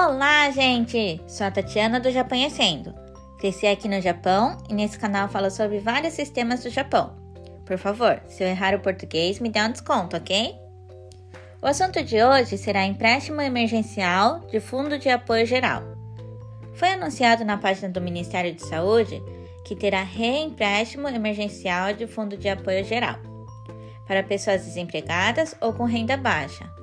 Olá, gente! Sou a Tatiana do Japanhecendo. Cresci aqui no Japão e nesse canal falo sobre vários sistemas do Japão. Por favor, se eu errar o português, me dê um desconto, ok? O assunto de hoje será empréstimo emergencial de Fundo de Apoio Geral. Foi anunciado na página do Ministério de Saúde que terá reempréstimo emergencial de Fundo de Apoio Geral para pessoas desempregadas ou com renda baixa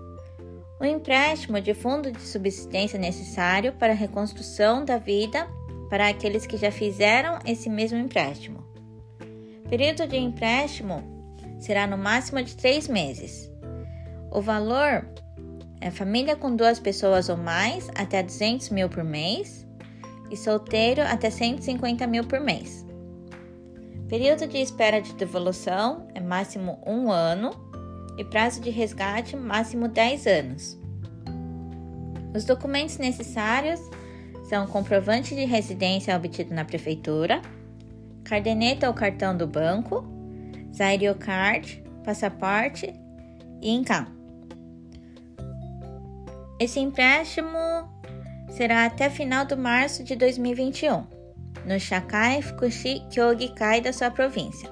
o empréstimo de fundo de subsistência necessário para a reconstrução da vida para aqueles que já fizeram esse mesmo empréstimo. Período de empréstimo será no máximo de três meses. O valor é família com duas pessoas ou mais até 200 mil por mês e solteiro até 150 mil por mês. Período de espera de devolução é máximo um ano e prazo de resgate máximo 10 anos. Os documentos necessários são comprovante de residência obtido na prefeitura, cardeneta ou cartão do banco, Zairo Card, passaporte e income. Esse empréstimo será até final de março de 2021, no Shakai Fukushi Kyogikai da sua província.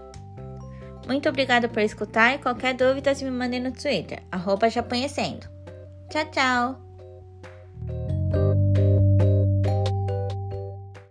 Muito obrigada por escutar e qualquer dúvida me mandem no Twitter, arroba Tchau, tchau!